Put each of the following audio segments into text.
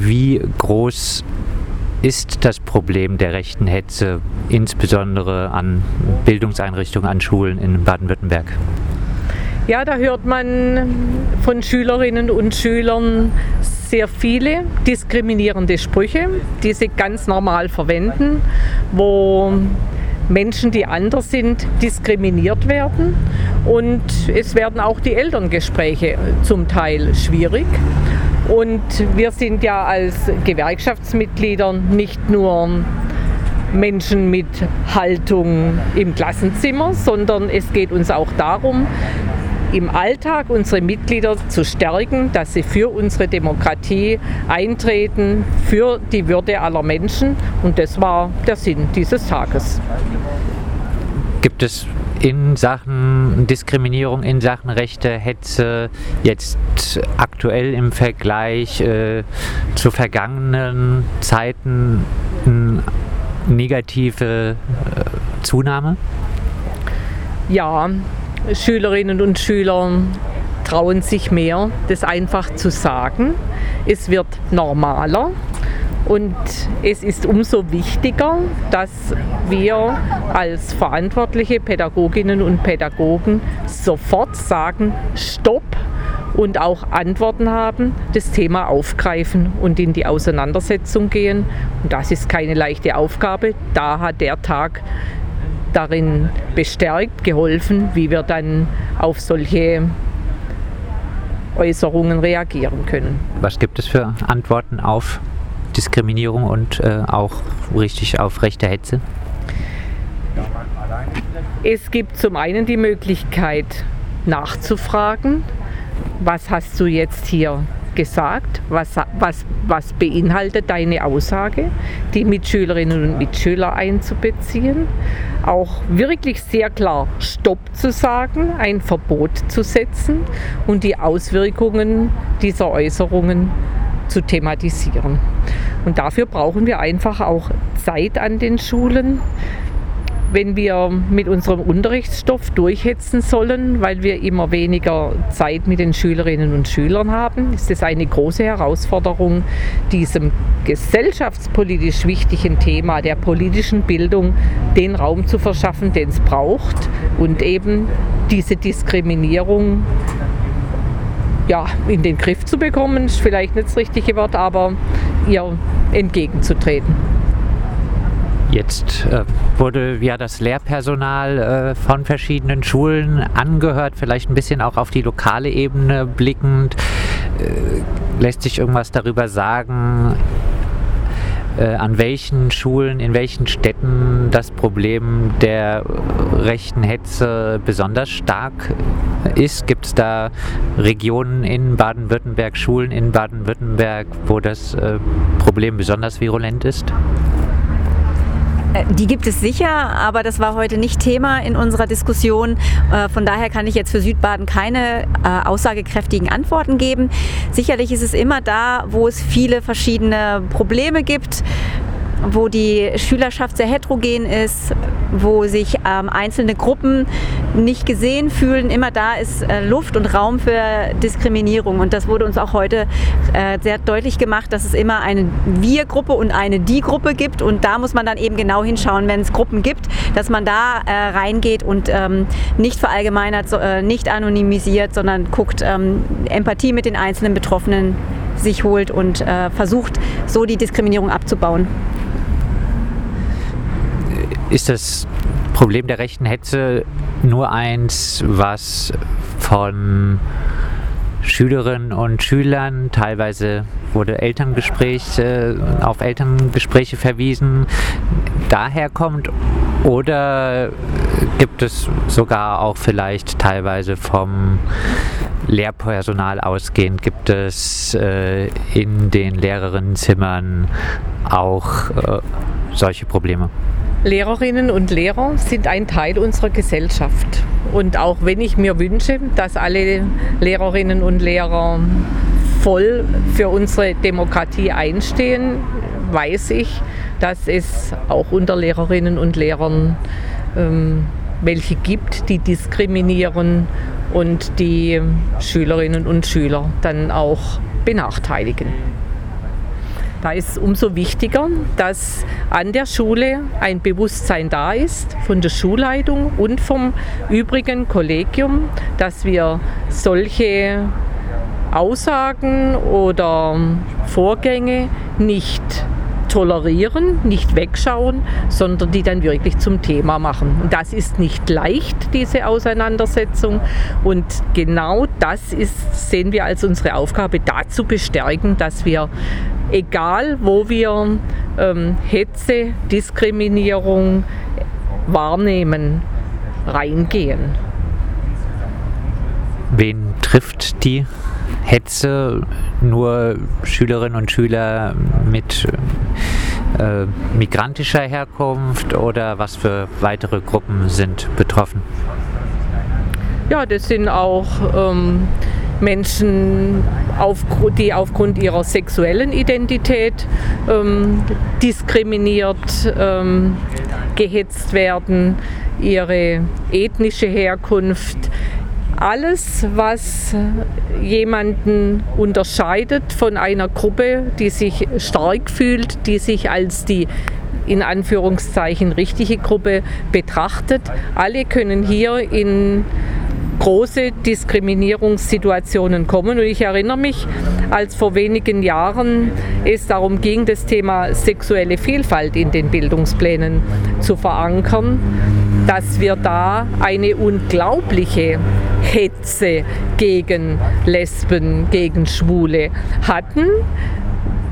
Wie groß ist das Problem der rechten Hetze, insbesondere an Bildungseinrichtungen, an Schulen in Baden-Württemberg? Ja, da hört man von Schülerinnen und Schülern sehr viele diskriminierende Sprüche, die sie ganz normal verwenden, wo Menschen, die anders sind, diskriminiert werden. Und es werden auch die Elterngespräche zum Teil schwierig. Und wir sind ja als Gewerkschaftsmitglieder nicht nur Menschen mit Haltung im Klassenzimmer, sondern es geht uns auch darum, im Alltag unsere Mitglieder zu stärken, dass sie für unsere Demokratie eintreten, für die Würde aller Menschen. Und das war der Sinn dieses Tages. Gibt es in Sachen Diskriminierung, in Sachen rechte Hetze jetzt aktuell im Vergleich äh, zu vergangenen Zeiten eine negative äh, Zunahme? Ja, Schülerinnen und Schüler trauen sich mehr, das einfach zu sagen. Es wird normaler. Und es ist umso wichtiger, dass wir als verantwortliche Pädagoginnen und Pädagogen sofort sagen, stopp und auch Antworten haben, das Thema aufgreifen und in die Auseinandersetzung gehen. Und das ist keine leichte Aufgabe. Da hat der Tag darin bestärkt, geholfen, wie wir dann auf solche Äußerungen reagieren können. Was gibt es für Antworten auf Diskriminierung und äh, auch richtig auf rechte Hetze? Es gibt zum einen die Möglichkeit nachzufragen, was hast du jetzt hier gesagt, was, was, was beinhaltet deine Aussage, die Mitschülerinnen und Mitschüler einzubeziehen, auch wirklich sehr klar Stopp zu sagen, ein Verbot zu setzen und die Auswirkungen dieser Äußerungen zu thematisieren. Und dafür brauchen wir einfach auch Zeit an den Schulen. Wenn wir mit unserem Unterrichtsstoff durchhetzen sollen, weil wir immer weniger Zeit mit den Schülerinnen und Schülern haben, ist es eine große Herausforderung, diesem gesellschaftspolitisch wichtigen Thema der politischen Bildung den Raum zu verschaffen, den es braucht und eben diese Diskriminierung ja, in den Griff zu bekommen, ist vielleicht nicht das richtige Wort, aber ihr entgegenzutreten. Jetzt äh, wurde ja das Lehrpersonal äh, von verschiedenen Schulen angehört, vielleicht ein bisschen auch auf die lokale Ebene blickend. Äh, lässt sich irgendwas darüber sagen, an welchen Schulen, in welchen Städten das Problem der rechten Hetze besonders stark ist? Gibt es da Regionen in Baden-Württemberg, Schulen in Baden-Württemberg, wo das äh, Problem besonders virulent ist? Äh, die gibt es sicher, aber das war heute nicht Thema in unserer Diskussion. Äh, von daher kann ich jetzt für Südbaden keine aussagekräftigen Antworten geben. Sicherlich ist es immer da, wo es viele verschiedene Probleme gibt wo die Schülerschaft sehr heterogen ist, wo sich ähm, einzelne Gruppen nicht gesehen fühlen. Immer da ist äh, Luft und Raum für Diskriminierung. Und das wurde uns auch heute äh, sehr deutlich gemacht, dass es immer eine Wir-Gruppe und eine Die-Gruppe gibt. Und da muss man dann eben genau hinschauen, wenn es Gruppen gibt, dass man da äh, reingeht und ähm, nicht verallgemeinert, so, äh, nicht anonymisiert, sondern guckt, ähm, Empathie mit den einzelnen Betroffenen sich holt und äh, versucht, so die Diskriminierung abzubauen ist das Problem der rechten Hetze nur eins, was von Schülerinnen und Schülern, teilweise wurde Elterngespräch, äh, auf Elterngespräche verwiesen, daher kommt oder gibt es sogar auch vielleicht teilweise vom Lehrpersonal ausgehend, gibt es äh, in den Lehrerinnenzimmern auch äh, solche Probleme? Lehrerinnen und Lehrer sind ein Teil unserer Gesellschaft. Und auch wenn ich mir wünsche, dass alle Lehrerinnen und Lehrer voll für unsere Demokratie einstehen, weiß ich, dass es auch unter Lehrerinnen und Lehrern ähm, welche gibt, die diskriminieren und die Schülerinnen und Schüler dann auch benachteiligen. Da ist es umso wichtiger, dass an der Schule ein Bewusstsein da ist von der Schulleitung und vom übrigen Kollegium, dass wir solche Aussagen oder Vorgänge nicht tolerieren, nicht wegschauen, sondern die dann wirklich zum Thema machen. Und das ist nicht leicht, diese Auseinandersetzung. Und genau das ist, sehen wir als unsere Aufgabe, dazu bestärken, dass wir, egal wo wir ähm, Hetze, Diskriminierung wahrnehmen, reingehen. Wen trifft die Hetze nur Schülerinnen und Schüler mit äh, migrantischer Herkunft oder was für weitere Gruppen sind betroffen? Ja, das sind auch ähm, Menschen, auf, die aufgrund ihrer sexuellen Identität ähm, diskriminiert, ähm, gehetzt werden, ihre ethnische Herkunft, alles, was jemanden unterscheidet von einer Gruppe, die sich stark fühlt, die sich als die in Anführungszeichen richtige Gruppe betrachtet. Alle können hier in große Diskriminierungssituationen kommen. Und ich erinnere mich, als vor wenigen Jahren es darum ging, das Thema sexuelle Vielfalt in den Bildungsplänen zu verankern, dass wir da eine unglaubliche Hetze gegen Lesben, gegen Schwule hatten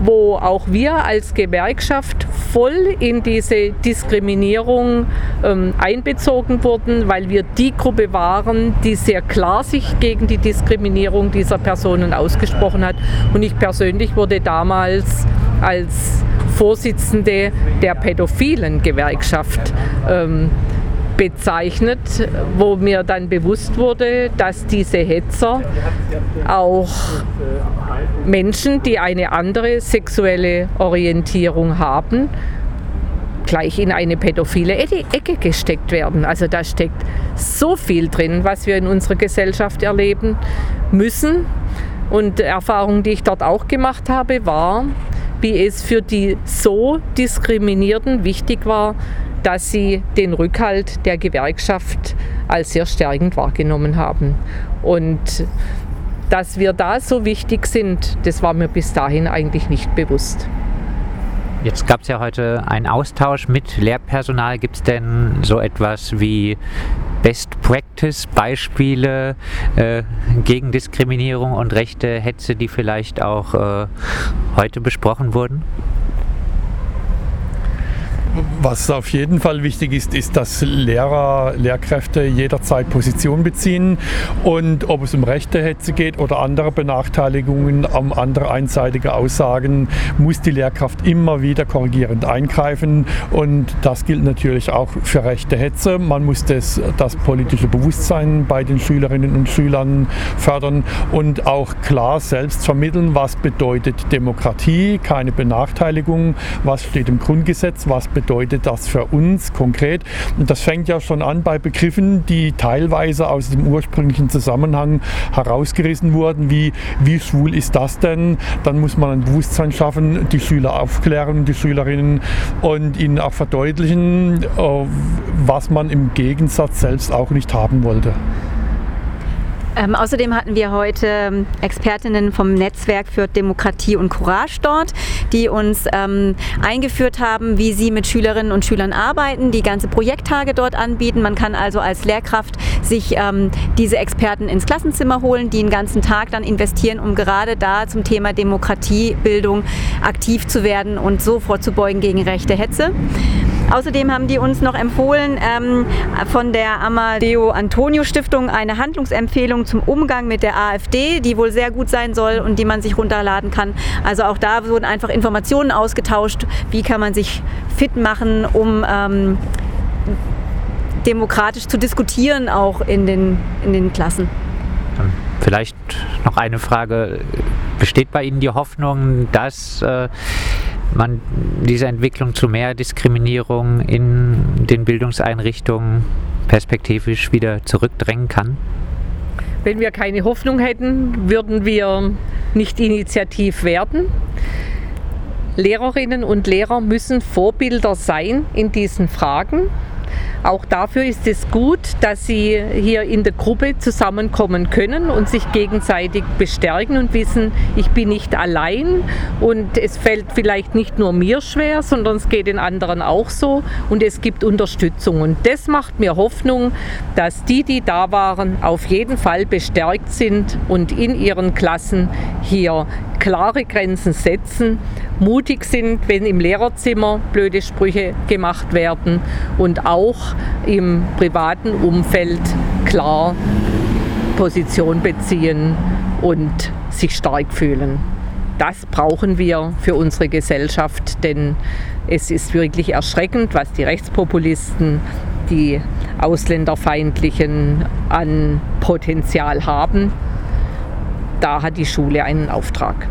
wo auch wir als Gewerkschaft voll in diese Diskriminierung ähm, einbezogen wurden, weil wir die Gruppe waren, die sehr klar sich gegen die Diskriminierung dieser Personen ausgesprochen hat. Und ich persönlich wurde damals als Vorsitzende der pädophilen Gewerkschaft ähm, bezeichnet, wo mir dann bewusst wurde, dass diese Hetzer auch Menschen, die eine andere sexuelle Orientierung haben, gleich in eine pädophile Ecke gesteckt werden. Also da steckt so viel drin, was wir in unserer Gesellschaft erleben müssen. Und Erfahrung, die ich dort auch gemacht habe, war, wie es für die so Diskriminierten wichtig war, dass sie den Rückhalt der Gewerkschaft als sehr stärkend wahrgenommen haben. Und dass wir da so wichtig sind, das war mir bis dahin eigentlich nicht bewusst. Jetzt gab es ja heute einen Austausch mit Lehrpersonal. Gibt es denn so etwas wie Best Practice Beispiele äh, gegen Diskriminierung und rechte Hetze, die vielleicht auch äh, heute besprochen wurden? Was auf jeden Fall wichtig ist, ist, dass Lehrer, Lehrkräfte jederzeit Position beziehen und ob es um rechte Hetze geht oder andere Benachteiligungen, um andere einseitige Aussagen, muss die Lehrkraft immer wieder korrigierend eingreifen und das gilt natürlich auch für rechte Hetze. Man muss das, das politische Bewusstsein bei den Schülerinnen und Schülern fördern und auch klar selbst vermitteln, was bedeutet Demokratie, keine Benachteiligung, was steht im Grundgesetz, was bedeutet bedeutet das für uns konkret? Und das fängt ja schon an bei Begriffen, die teilweise aus dem ursprünglichen Zusammenhang herausgerissen wurden, wie wie schwul ist das denn? Dann muss man ein Bewusstsein schaffen, die Schüler aufklären, die Schülerinnen und ihnen auch verdeutlichen, äh, was man im Gegensatz selbst auch nicht haben wollte. Ähm, außerdem hatten wir heute ähm, Expertinnen vom Netzwerk für Demokratie und Courage dort, die uns ähm, eingeführt haben, wie sie mit Schülerinnen und Schülern arbeiten, die ganze Projekttage dort anbieten. Man kann also als Lehrkraft sich ähm, diese Experten ins Klassenzimmer holen, die den ganzen Tag dann investieren, um gerade da zum Thema Demokratiebildung aktiv zu werden und so vorzubeugen gegen rechte Hetze. Außerdem haben die uns noch empfohlen, ähm, von der Amadeo Antonio Stiftung eine Handlungsempfehlung zum Umgang mit der AfD, die wohl sehr gut sein soll und die man sich runterladen kann. Also auch da wurden einfach Informationen ausgetauscht, wie kann man sich fit machen, um ähm, demokratisch zu diskutieren, auch in den, in den Klassen. Vielleicht noch eine Frage. Besteht bei Ihnen die Hoffnung, dass äh, man diese Entwicklung zu mehr Diskriminierung in den Bildungseinrichtungen perspektivisch wieder zurückdrängen kann? Wenn wir keine Hoffnung hätten, würden wir nicht initiativ werden. Lehrerinnen und Lehrer müssen Vorbilder sein in diesen Fragen. Auch dafür ist es gut, dass sie hier in der Gruppe zusammenkommen können und sich gegenseitig bestärken und wissen, ich bin nicht allein und es fällt vielleicht nicht nur mir schwer, sondern es geht den anderen auch so und es gibt Unterstützung. Und das macht mir Hoffnung, dass die, die da waren, auf jeden Fall bestärkt sind und in ihren Klassen hier klare Grenzen setzen, mutig sind, wenn im Lehrerzimmer blöde Sprüche gemacht werden und auch im privaten Umfeld klar Position beziehen und sich stark fühlen. Das brauchen wir für unsere Gesellschaft, denn es ist wirklich erschreckend, was die Rechtspopulisten, die Ausländerfeindlichen an Potenzial haben. Da hat die Schule einen Auftrag.